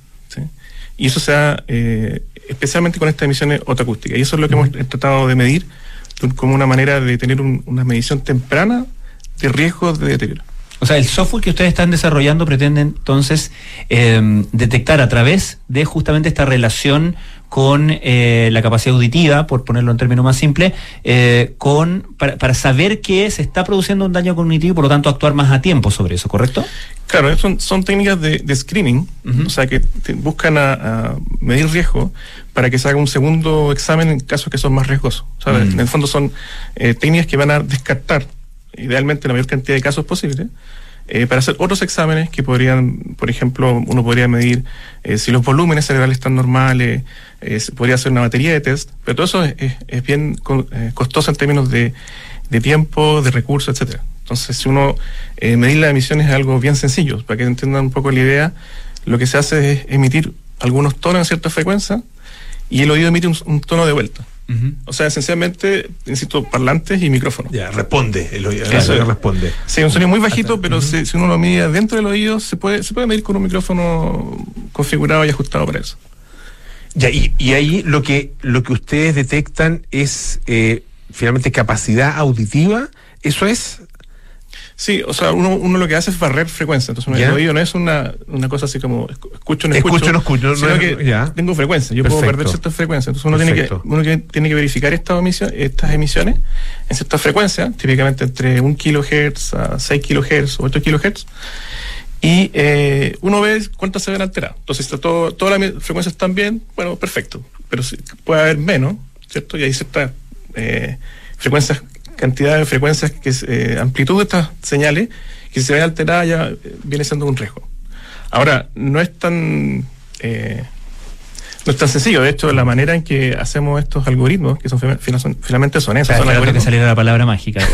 Y eso se da eh, especialmente con estas emisiones autoacústicas. Y eso es lo que hemos tratado de medir como una manera de tener un- una medición temprana de riesgos de deterioro. O sea, el software que ustedes están desarrollando pretende entonces eh, detectar a través de justamente esta relación con eh, la capacidad auditiva, por ponerlo en términos más simples, eh, con, para, para saber que se está produciendo un daño cognitivo y por lo tanto actuar más a tiempo sobre eso, ¿correcto? Claro, son, son técnicas de, de screening, o sea, que te- buscan a, a medir riesgo para que se haga un segundo examen en casos que son más riesgosos. Mm. En el fondo son eh, técnicas que van a descartar, idealmente, la mayor cantidad de casos posible, eh, para hacer otros exámenes que podrían, por ejemplo, uno podría medir eh, si los volúmenes cerebrales están normales, eh, podría hacer una batería de test, pero todo eso es, bien eh, costoso en términos de, de tiempo, de recursos, etcétera. Entonces, si uno medir las emisiones es algo bien sencillo, para que entiendan un poco la idea, lo que se hace es emitir algunos tonos en cierta frecuencia y el oído emite un tono de vuelta. O sea, esencialmente necesito parlantes y micrófonos. Ya, responde. El oído, Eso responde. Sí, un sonido muy bajito, pero si, si uno lo mide dentro del oído, se puede, se puede medir con un micrófono configurado y ajustado para eso. Ya, y, y ahí lo que, lo que ustedes detectan es eh, finalmente capacidad auditiva. ¿Eso es? Sí, o sea, uno, uno lo que hace es barrer frecuencia. Entonces, Ya. el oído no es una, una cosa así como escu- escucho, no escucho. Escucho, no escucho, no sino es- que ya. tengo frecuencia. Yo puedo perder ciertas frecuencias. Entonces, uno tiene que, uno tiene que verificar estas, emisión- estas emisiones en ciertas frecuencias, típicamente entre 1 kHz a 6 kHz o 8 kHz. Y eh, uno ve cuántas se ven alteradas. Entonces, si está todo, todas las frecuencias están bien, bueno, perfecto. Pero si- puede haber menos, ¿cierto? Y hay ciertas eh, frecuencias, cantidad de frecuencias, que eh, amplitud de estas señales, que si se ven alteradas ya eh, viene siendo un riesgo. Ahora, no es tan... eh, no es tan sencillo, de hecho, la manera en que hacemos estos algoritmos, que son, fina- fina- son- finalmente son esos, son Claro que saliera la palabra mágica.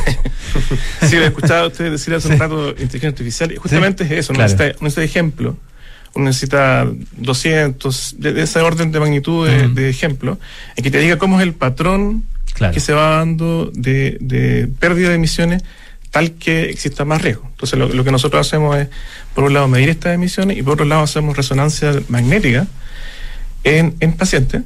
Sí, lo he escuchado a ustedes decir hace un rato inteligencia artificial, y justamente es eso, claro. necesita, ejemplo, uno necesita 200, de, de ese orden de magnitud de, Ujú. de ejemplo, en que te diga cómo es el patrón Claro. que se va dando de, de pérdida de emisiones tal que exista más riesgo. Entonces lo, lo que nosotros hacemos es, por un lado, medir estas emisiones y por otro lado hacemos resonancia magnética en, en pacientes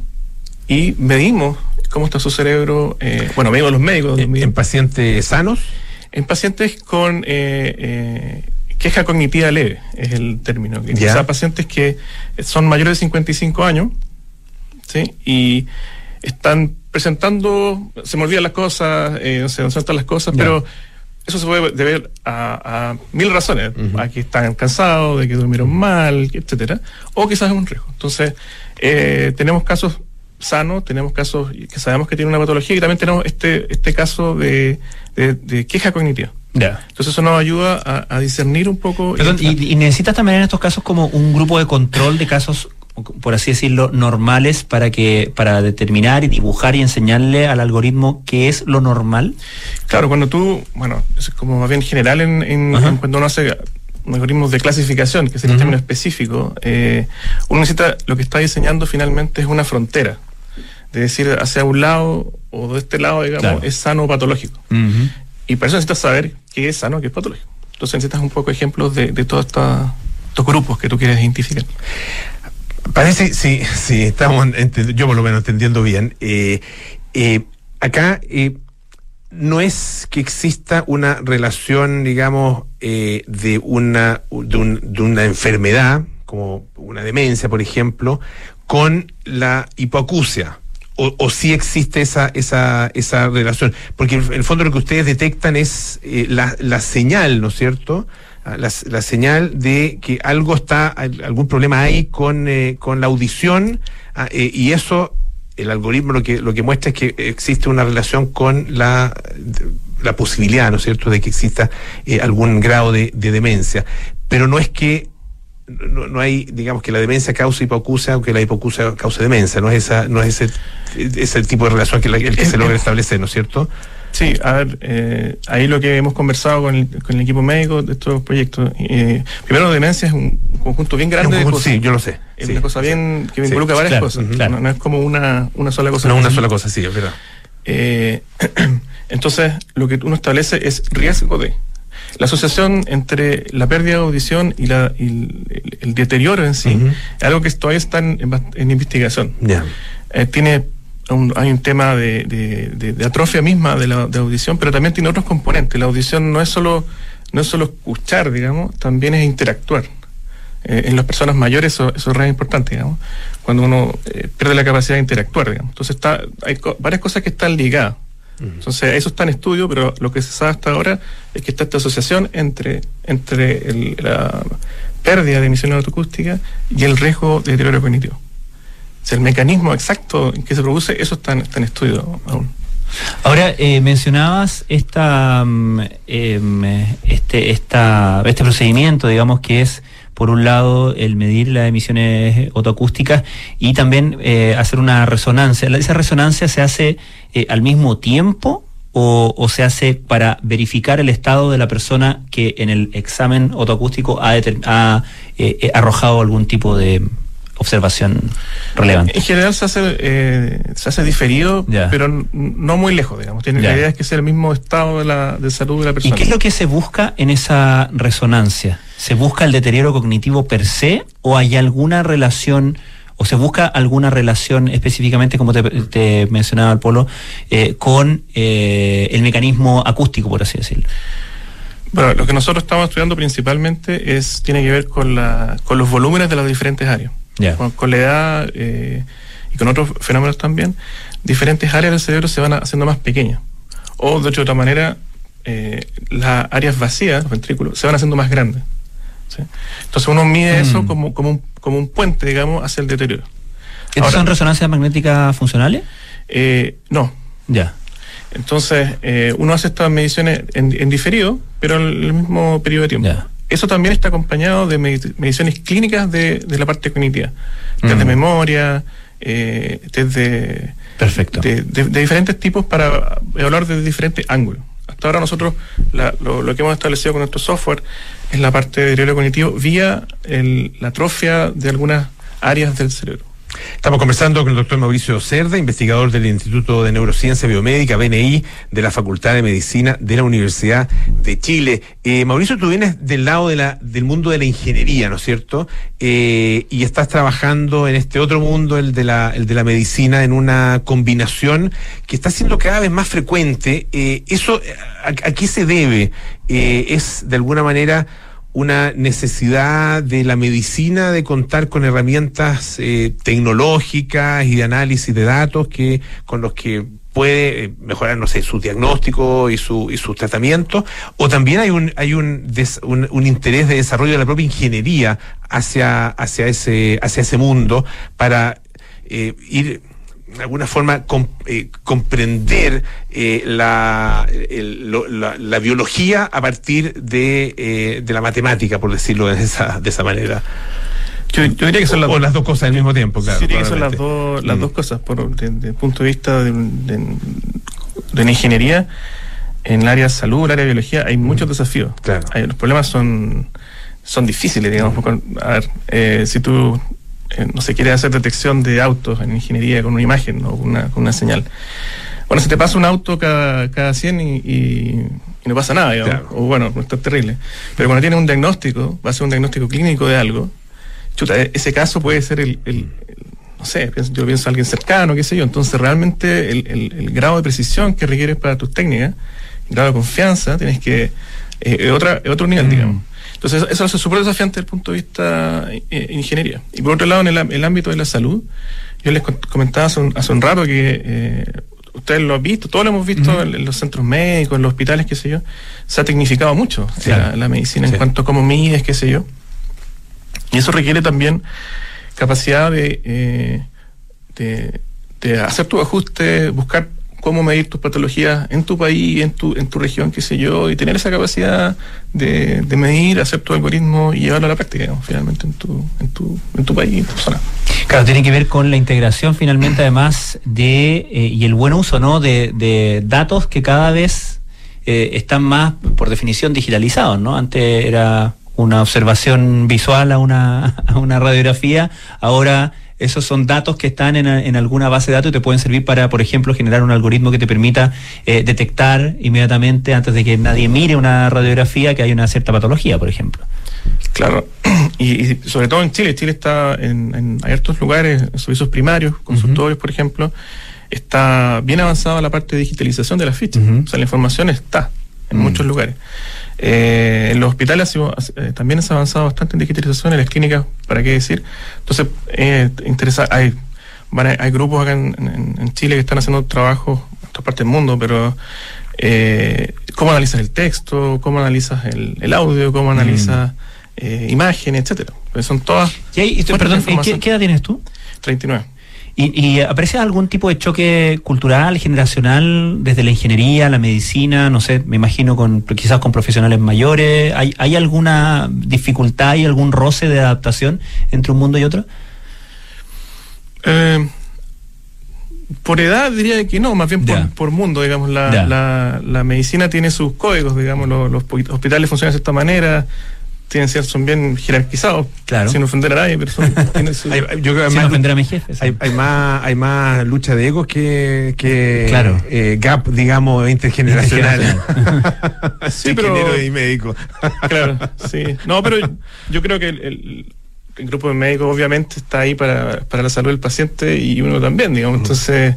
y medimos cómo está su cerebro, eh, bueno, medimos los médicos. En, pacientes sanos. en pacientes con eh, eh, queja cognitiva leve, es el término. que- Ya. O sea, pacientes que son mayores de 55 años, ¿sí? Y están presentando, se me olvidan las cosas, eh, sé, no se notan las cosas, pero eso se puede deber a, a mil razones, a que están cansados, de que durmieron mal, etcétera, o quizás es un riesgo. Entonces, eh, tenemos casos sanos, tenemos casos que sabemos que tienen una patología y también tenemos este, este caso de, de- de queja cognitiva. Ya. Entonces eso nos ayuda a, a discernir un poco. Perdón, y, y necesitas también en estos casos como un grupo de control de casos, por así decirlo, normales para que para determinar y dibujar y enseñarle al algoritmo qué es lo normal. Claro, cuando tú, bueno, es como más bien general en, en- cuando uno hace algoritmos de clasificación, que es el término específico, eh, uno necesita, lo que está diseñando finalmente es una frontera. De decir, hacia un lado o de este lado, digamos, Claro. es sano o patológico. Y para eso necesitas saber qué es sano, qué es patológico. Entonces necesitas un poco ejemplos de, de todos estos grupos que tú quieres identificar. Parece, sí, sí, estamos, yo por lo menos entendiendo bien. Eh, eh, acá eh, no es que exista una relación, digamos, eh, de, una, de, un- de una enfermedad, como una demencia, por ejemplo, con la hipoacusia. O, o sí existe esa, esa, esa relación. Porque en el fondo lo que ustedes detectan es eh, la, la señal, ¿no es cierto? Ah, La, señal de que algo está, al- algún problema hay con, eh, con la audición, ah, eh, y eso, el algoritmo lo que, lo que muestra es que existe una relación con la, la posibilidad, ¿no es cierto?, de que exista eh, algún grado de demencia. Pero no es que no, no hay, digamos, que la demencia cause hipoacusia o que la hipoacusia cause demencia, no es esa, no es ese, ese tipo de relación que la- el que se logra establecer, ¿no es cierto? Sí, a ver, eh, ahí lo que hemos conversado con el, con el equipo médico de estos proyectos. eh, primero, demencia es un conjunto bien grande de cosas. sí, yo lo sé, Es sí. una cosa bien que Sí, involucra varias claro, cosas. no, no es como una, una sola cosa. No una sola cosa, sí, es verdad. Eh, entonces, lo que uno establece es riesgo de. La asociación entre la pérdida de audición y, la, y el, el deterioro en sí es algo que todavía está en, investigación. Eh, tiene un- hay un tema de, de- de- de atrofia misma de la de audición, pero también tiene otros componentes. La audición no es solo, no es solo escuchar, digamos, también es interactuar. Eh, en las personas mayores eso, eso es re importante, digamos, cuando uno eh, pierde la capacidad de interactuar, digamos. Entonces está, hay co- varias cosas que están ligadas. Entonces, eso está en estudio, pero lo que se sabe hasta ahora es que está esta asociación entre, entre la pérdida de emisiones autoacústicas y el riesgo de deterioro cognitivo. O sea, el mecanismo exacto en que se produce, eso está en, en estudio aún. Ahora, eh, mencionabas esta, em, este, este procedimiento, digamos, que es, por un lado, el medir las emisiones autoacústicas y también eh, hacer una resonancia. ¿Esa resonancia se hace eh, al mismo tiempo o, se hace para verificar el estado de la persona que en el examen autoacústico ha, ha, eh, eh, arrojado algún tipo de observación relevante? En general se hace, eh, se hace diferido, Ya. pero no muy lejos, digamos. Tiene, la idea es que sea el mismo estado de, la, de salud de la ¿Y persona. qué es lo que se busca en esa resonancia? ¿Se busca el deterioro cognitivo per se o hay alguna relación o se busca alguna relación específicamente, como te, te mencionaba el Polo, eh, con eh, el mecanismo acústico, por así decirlo? Bueno, lo que nosotros estamos estudiando principalmente es tiene que ver con, la, con los volúmenes de las diferentes áreas. Con, con la edad eh, y con otros fenómenos también, diferentes áreas del cerebro se van haciendo más pequeñas. O de otra manera, eh, las áreas vacías, los ventrículos, se van haciendo más grandes. ¿sí? Entonces uno mide eso Mm. como, como, un, como un puente, digamos, hacia el deterioro. ¿Estos Ahora- son resonancias magnéticas funcionales? Eh, no. Ya. Entonces, eh, uno hace estas mediciones en, en diferido, pero en el mismo periodo de tiempo. Ya. Eso también está acompañado de medi- mediciones clínicas de, de la parte cognitiva. Test de Mm. memoria, eh, test de, Perfecto. de, de- de diferentes tipos para evaluar desde diferentes ángulos. Hasta ahora nosotros la- lo, lo que hemos establecido con nuestro software es la parte de deterioro cognitivo vía el- la atrofia de algunas áreas del cerebro. Estamos conversando con el doctor Mauricio Cerda, investigador del Instituto de Neurociencia Biomédica, BNI, de la Facultad de Medicina de la Universidad de Chile. Eh, Mauricio, tú vienes del lado de la, del mundo de la ingeniería, ¿no es cierto? Eh, y estás trabajando en este otro mundo, el de la, medicina, en una combinación que está siendo cada vez más frecuente. Eh, ¿Eso a, qué se debe? ¿Es de alguna manera una necesidad de la medicina de contar con herramientas eh, tecnológicas y de análisis de datos que con los que puede eh, mejorar no sé su diagnóstico y su y sus tratamientos o también hay un hay un, des- un un interés de desarrollo de la propia ingeniería hacia hacia ese hacia ese mundo para eh, ir de alguna forma eh, comprender eh, la, el- lo- la, la biología a partir de, eh, de la matemática, por decirlo de esa, de esa manera. Yo, yo diría que son las o las dos cosas al mismo tiempo, claro. Sí, diría que son las dos, las Mm. dos cosas, por, de- desde el punto de vista de, de- la ingeniería, en el área de salud, el área de biología, hay muchos desafíos. Claro. Hay- los problemas son, son difíciles, digamos. a ver, si tú, eh, no sé, quieres hacer detección de autos en ingeniería con una imagen o con una, con una señal. Bueno, se te pasa un auto cada, cada 100 y, y- y no pasa nada, digamos. Claro. O bueno, no está terrible. Pero cuando tienes un diagnóstico, va a ser un diagnóstico clínico de algo, chuta, e- ese caso puede ser el, el- el- no sé, pienso- yo pienso a alguien cercano, qué sé yo. Entonces, realmente el, el- el grado de precisión que requieres para tus técnicas, el grado de confianza, tienes que. eh, es otra, es otro nivel, Mm. digamos. Entonces, eso es súper desafiante desde el punto de vista eh, ingeniería. Y por otro lado, en el, ámbito de la salud, yo les comentaba hace un, hace un rato que eh, ustedes lo han visto, todos lo hemos visto en, en los centros médicos, en los hospitales, qué sé yo, se ha tecnificado mucho la, la medicina Sí. en cuanto a cómo mides, qué sé yo. Y eso requiere también capacidad de, eh, de, de hacer tu ajuste, buscar cómo medir tus patologías en tu país, en tu, en tu región, qué sé yo, y tener esa capacidad de, de medir, hacer tu algoritmo y llevarlo a la práctica, digamos, finalmente en tu, en tu, en tu país, en tu zona. Claro, tiene que ver con la integración finalmente además de eh, y el buen uso ¿no? de, de datos que cada vez eh, están más, por definición, digitalizados. ¿no? Antes era una observación visual a una, a una radiografía, ahora esos son datos que están en, en alguna base de datos y te pueden servir para, por ejemplo, generar un algoritmo que te permita eh, detectar inmediatamente, antes de que nadie mire una radiografía, que hay una cierta patología, por ejemplo. Claro, y, y sobre todo en Chile, Chile está en, en hartos lugares, en servicios primarios, consultorios, por ejemplo, está bien avanzada la parte de digitalización de las fichas. O sea, la información está en Mm. muchos lugares. Eh, en los hospitales ha sido- eh, también se ha avanzado bastante en digitalización, en las clínicas, ¿para qué decir? Entonces, eh, interesa, hay, van a- hay grupos acá en, en- en Chile que están haciendo trabajos en otras partes del mundo, pero eh, cómo analizas el texto, cómo analizas el, el audio, cómo analizas eh, imágenes, etcétera. Pues son todas Y perdón, ¿y información. ¿qué, qué edad tienes tú? 39. ¿Y, y algún tipo de choque cultural, generacional, desde la ingeniería, la medicina, no sé, me imagino con quizás con profesionales mayores? ¿Hay, hay alguna dificultad y algún roce de adaptación entre un mundo y otro? Eh, por edad diría que no, más bien por, mundo, digamos, la, la, la medicina tiene sus códigos, digamos, los, hospitales funcionan de esta manera, tienen son bien jerarquizados, Claro. sin ofender a nadie, pero son, su- Hay- yo creo que Sin más- ofender a mis jefes. hay, hay más hay más lucha de egos que, que Claro. eh, gap digamos intergeneracional Sí, pero- ingeniero y médico Claro, sí. No, pero yo creo que el, el- el grupo de médicos obviamente está ahí para, para la salud del paciente y uno también, digamos. Entonces,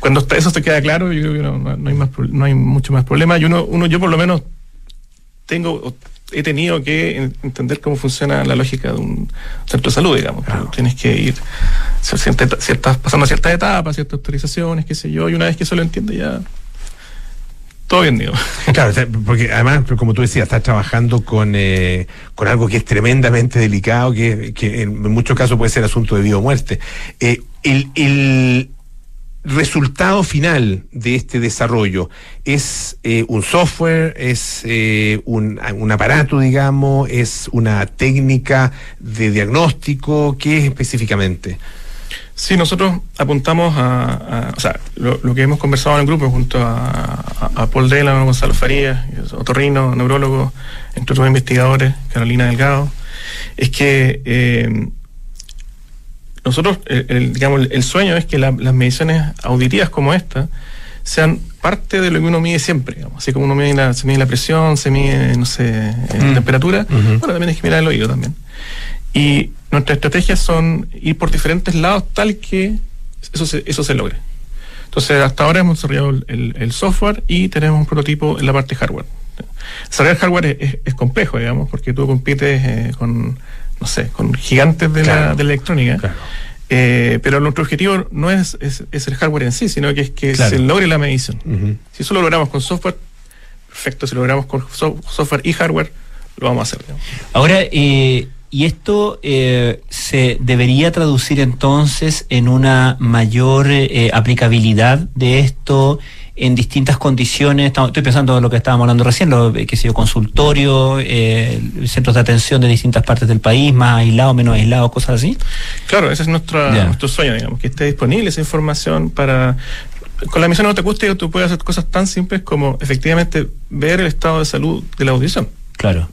cuando está- eso te queda claro, yo creo que no, no- hay, más, no hay mucho más problema. Y uno, uno, yo por lo menos tengo, he tenido que en- entender cómo funciona la lógica de un centro de salud, digamos. Claro. Tienes que ir hacer cierta eta- ciertas, pasando ciertas etapas, ciertas autorizaciones, qué sé yo, y una vez que eso lo entiende ya todo bien, digo. Claro, porque además, como tú decías, estás trabajando con, eh, con algo que es tremendamente delicado, que, que en muchos casos puede ser asunto de vida o muerte. Eh, el, el resultado final de este desarrollo es eh, un software, es eh, un, aparato, digamos, es una técnica de diagnóstico, ¿qué es específicamente? Sí, nosotros apuntamos a, o sea, lo, que hemos conversado en el grupo junto a, a, a Paul Dela, Gonzalo Farías, otorrino, neurólogo, entre otros investigadores, Carolina Delgado, es que eh, nosotros, el, el- digamos, el, sueño es que la- las mediciones auditivas como esta sean parte de lo que uno mide siempre, digamos. así como uno mide la, se mide la presión, se mide, no sé, eh, Mm. temperatura, bueno, también hay que mirar el oído también. Y nuestras estrategias son ir por diferentes lados tal que eso se, eso se logre. Entonces, hasta ahora hemos desarrollado el, el- el software y tenemos un prototipo en la parte hardware. Desarrollar hardware es, es- es complejo, digamos, porque tú compites eh, con, no sé, con gigantes de, la, Claro. de la electrónica. Eh, pero nuestro objetivo no es, es- es el hardware en sí, sino que es que Claro. se logre la medición. Si eso lo logramos con software, perfecto. Si lo logramos con so- software y hardware, lo vamos a hacer. digamos. Ahora, eh, ¿y esto eh, se debería traducir entonces en una mayor eh, aplicabilidad de esto en distintas condiciones? Estoy pensando en lo que estábamos hablando recién, lo eh, que yo, consultorio, eh, centros de atención de distintas partes del país, más aislado, menos aislado, cosas así. Claro, ese es nuestra, nuestro sueño, digamos, que esté disponible esa información para... Con la misión acústica tú puedes hacer cosas tan simples como efectivamente ver el estado de salud de la audición. Claro.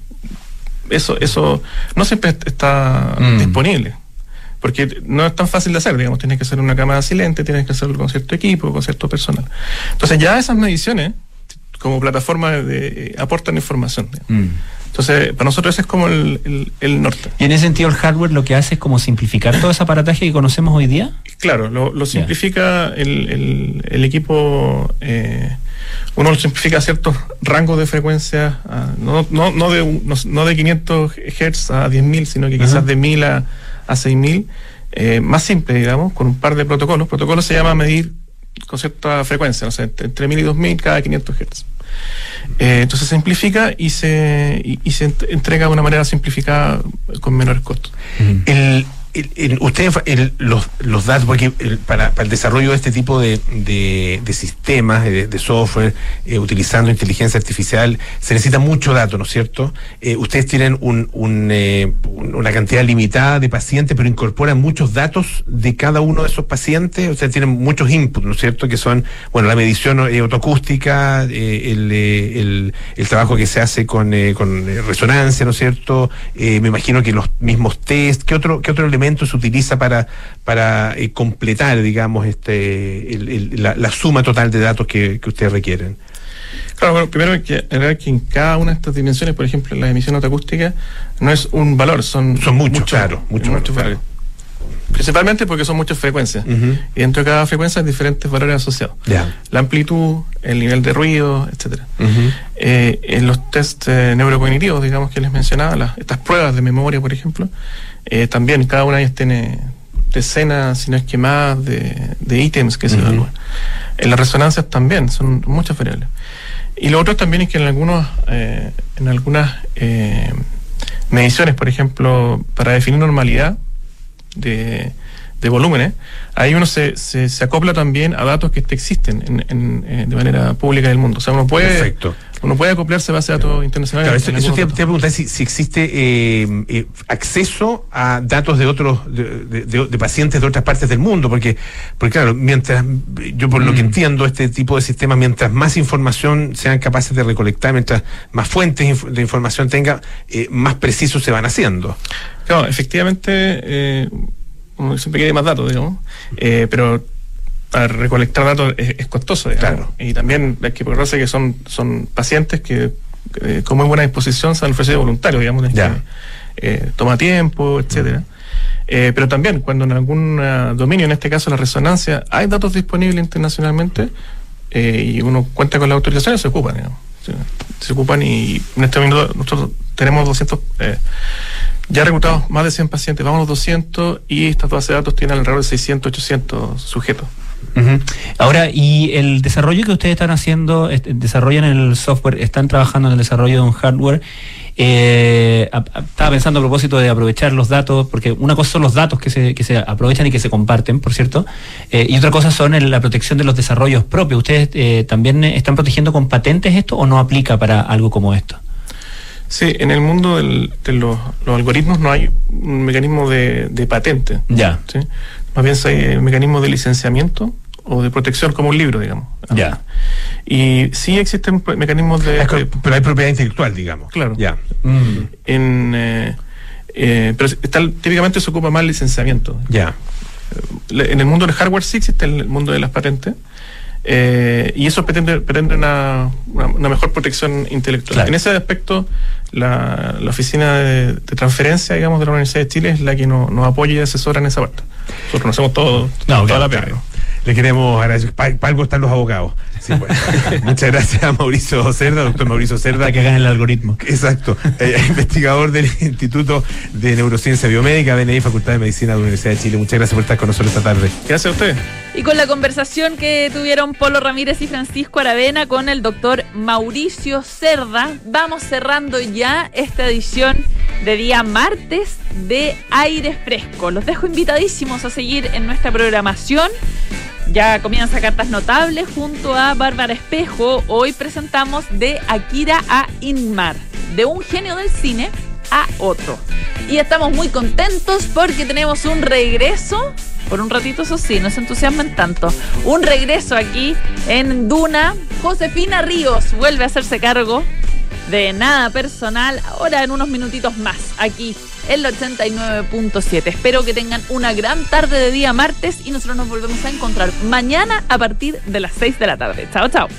Eso, eso no siempre est- está Mm. disponible. Porque no es tan fácil de hacer, digamos, tienes que hacer una cámara silente, tienes que hacerlo con cierto equipo, con cierto personal. Entonces ya esas mediciones, como plataforma, de, aportan información. digamos. Entonces, para nosotros ese es como el, el- el norte. Y en ese sentido el hardware lo que hace es como simplificar todo ese aparataje que conocemos hoy día. Claro, lo, lo simplifica el, el- el equipo, eh, uno simplifica ciertos rangos de frecuencia, a- no, no, no, de, no, no de 500 Hz a 10.000, sino que quizás de 1.000 a, a 6.000, eh, más simple, digamos, con un par de protocolos. Protocolo se llama medir con cierta frecuencia, no sé, entre- entre 1.000 y 2.000 cada 500 Hz. Eh, entonces se simplifica y se, y, y se ent- entrega de una manera simplificada con menores costos. El, el- ustedes, los, los datos, para, para el desarrollo de este tipo de, de- sistemas, de, software, eh, utilizando inteligencia artificial, se necesita mucho dato, ¿no es cierto? Eh, ustedes tienen eh, un- una cantidad limitada de pacientes, pero incorporan muchos datos de cada uno de esos pacientes, o sea, tienen muchos inputs, ¿no es cierto? Que son, bueno, la medición autoacústica, el, el, el trabajo que se hace con, con resonancia, ¿no es cierto? Me imagino que los mismos test, ¿qué otro, qué otro elemento se utiliza para, para eh, completar, digamos, este, el- el- la, la suma total de datos que, que ustedes requieren? Claro, bueno, primero hay que agregar que en cada una de estas dimensiones, por ejemplo, la emisión autoacústica, no es un valor, son, Son muchos, claro, muchos muchos valores, valores. Principalmente porque son muchas frecuencias. Y dentro de cada frecuencia hay diferentes valores asociados. La amplitud, el nivel de ruido, etcétera. Ujú. Eh, en los test eh, neurocognitivos, digamos que les mencionaba, las, estas pruebas de memoria, por ejemplo, eh, también cada una de ellas tiene decenas, si no es que más, de, de ítems que se evalúan. En las resonancias también, son muchas variables. Y lo otro también es que en algunos, en algunas mediciones, por ejemplo, para definir normalidad de, de volúmenes, ahí uno se, se, se acopla también a datos que existen en, en, eh, de manera pública del mundo. O sea, uno puede, Perfecto. Uno puede acoplarse a base de datos internacionales. Claro, eso, te, te iba a preguntar si, si existe eh, eh, acceso a datos de otros, de, de- de- de pacientes de otras partes del mundo, porque, porque claro, mientras, yo por lo que entiendo, este tipo de sistemas, mientras más información sean capaces de recolectar, mientras más fuentes de información tenga, eh, más precisos se van haciendo. Claro, efectivamente, uno siempre quiere más datos, digamos, pero recolectar datos es, es costoso, digamos. Claro. Y también hay que acordarse que son, son pacientes que eh, con muy buena disposición se han ofrecido voluntarios, digamos, que, eh, toma tiempo, etcétera. Eh, pero también cuando en algún ah, dominio, en este caso la resonancia, hay datos disponibles internacionalmente y uno cuenta con las autorizaciones, se ocupan, digamos. Se, se ocupan y en este momento nosotros tenemos 200, eh, ya reclutados más de 100 pacientes, vamos a los 200 y estas bases de datos tienen alrededor de 600, 800 sujetos. Ahora, y el desarrollo que ustedes están haciendo, este, desarrollan el software, están trabajando en el desarrollo de un hardware. eh, a- a- estaba pensando a propósito de aprovechar los datos, porque una cosa son los datos que se, que se aprovechan y que se comparten, por cierto, eh, y otra cosa son el- la protección de los desarrollos propios. ¿Ustedes eh, también están protegiendo con patentes esto o no aplica para algo como esto? Sí, en el mundo del- de los, los algoritmos no hay un mecanismo de, de patente. Ya. ¿sí? Más bien hay un mecanismo de licenciamiento o de protección como un libro, digamos. Ya. Y sí existen mecanismos de... Pero hay propiedad intelectual, digamos. Claro. Ya. En, eh, eh, pero está, típicamente se ocupa más licenciamiento. Ya. En el mundo del hardware sí existe el mundo de las patentes. eh, y eso pretende, pretende una, una- mejor protección intelectual. Claro. En ese aspecto, la, la oficina de, de transferencia, digamos, de la Universidad de Chile es la que no- nos apoya y asesora en esa parte. Nosotros no hacemos todo, toda claro, la claro. Le queremos agradecer. Para algo están los abogados. Sí, pues. Muchas gracias a Mauricio Cerda, doctor Mauricio Cerda. Hasta que hagan el algoritmo. Exacto. Eh, investigador del Instituto de Neurociencia Biomédica, BNI, Facultad de Medicina de la Universidad de Chile. Muchas gracias por estar con nosotros esta tarde. Gracias a ustedes. Y con la conversación que tuvieron Polo Ramírez y Francisco Aravena con el doctor Mauricio Cerda, vamos cerrando ya esta edición de día martes de aire fresco. Los dejo invitadísimos a seguir en nuestra programación. Ya comienza Cartas Notables junto a Bárbara Espejo. Hoy presentamos de Akira a Inmar, de un genio del cine a otro. Y estamos muy contentos porque tenemos un regreso, por un ratito eso sí, no se entusiasmen tanto, un regreso aquí en Duna. Josefina Ríos vuelve a hacerse cargo de nada personal, ahora en unos minutitos más, aquí en el 89.7. Espero que tengan una gran tarde de día martes y nosotros nos volvemos a encontrar mañana a partir de las 6 de la tarde. Chao, chao.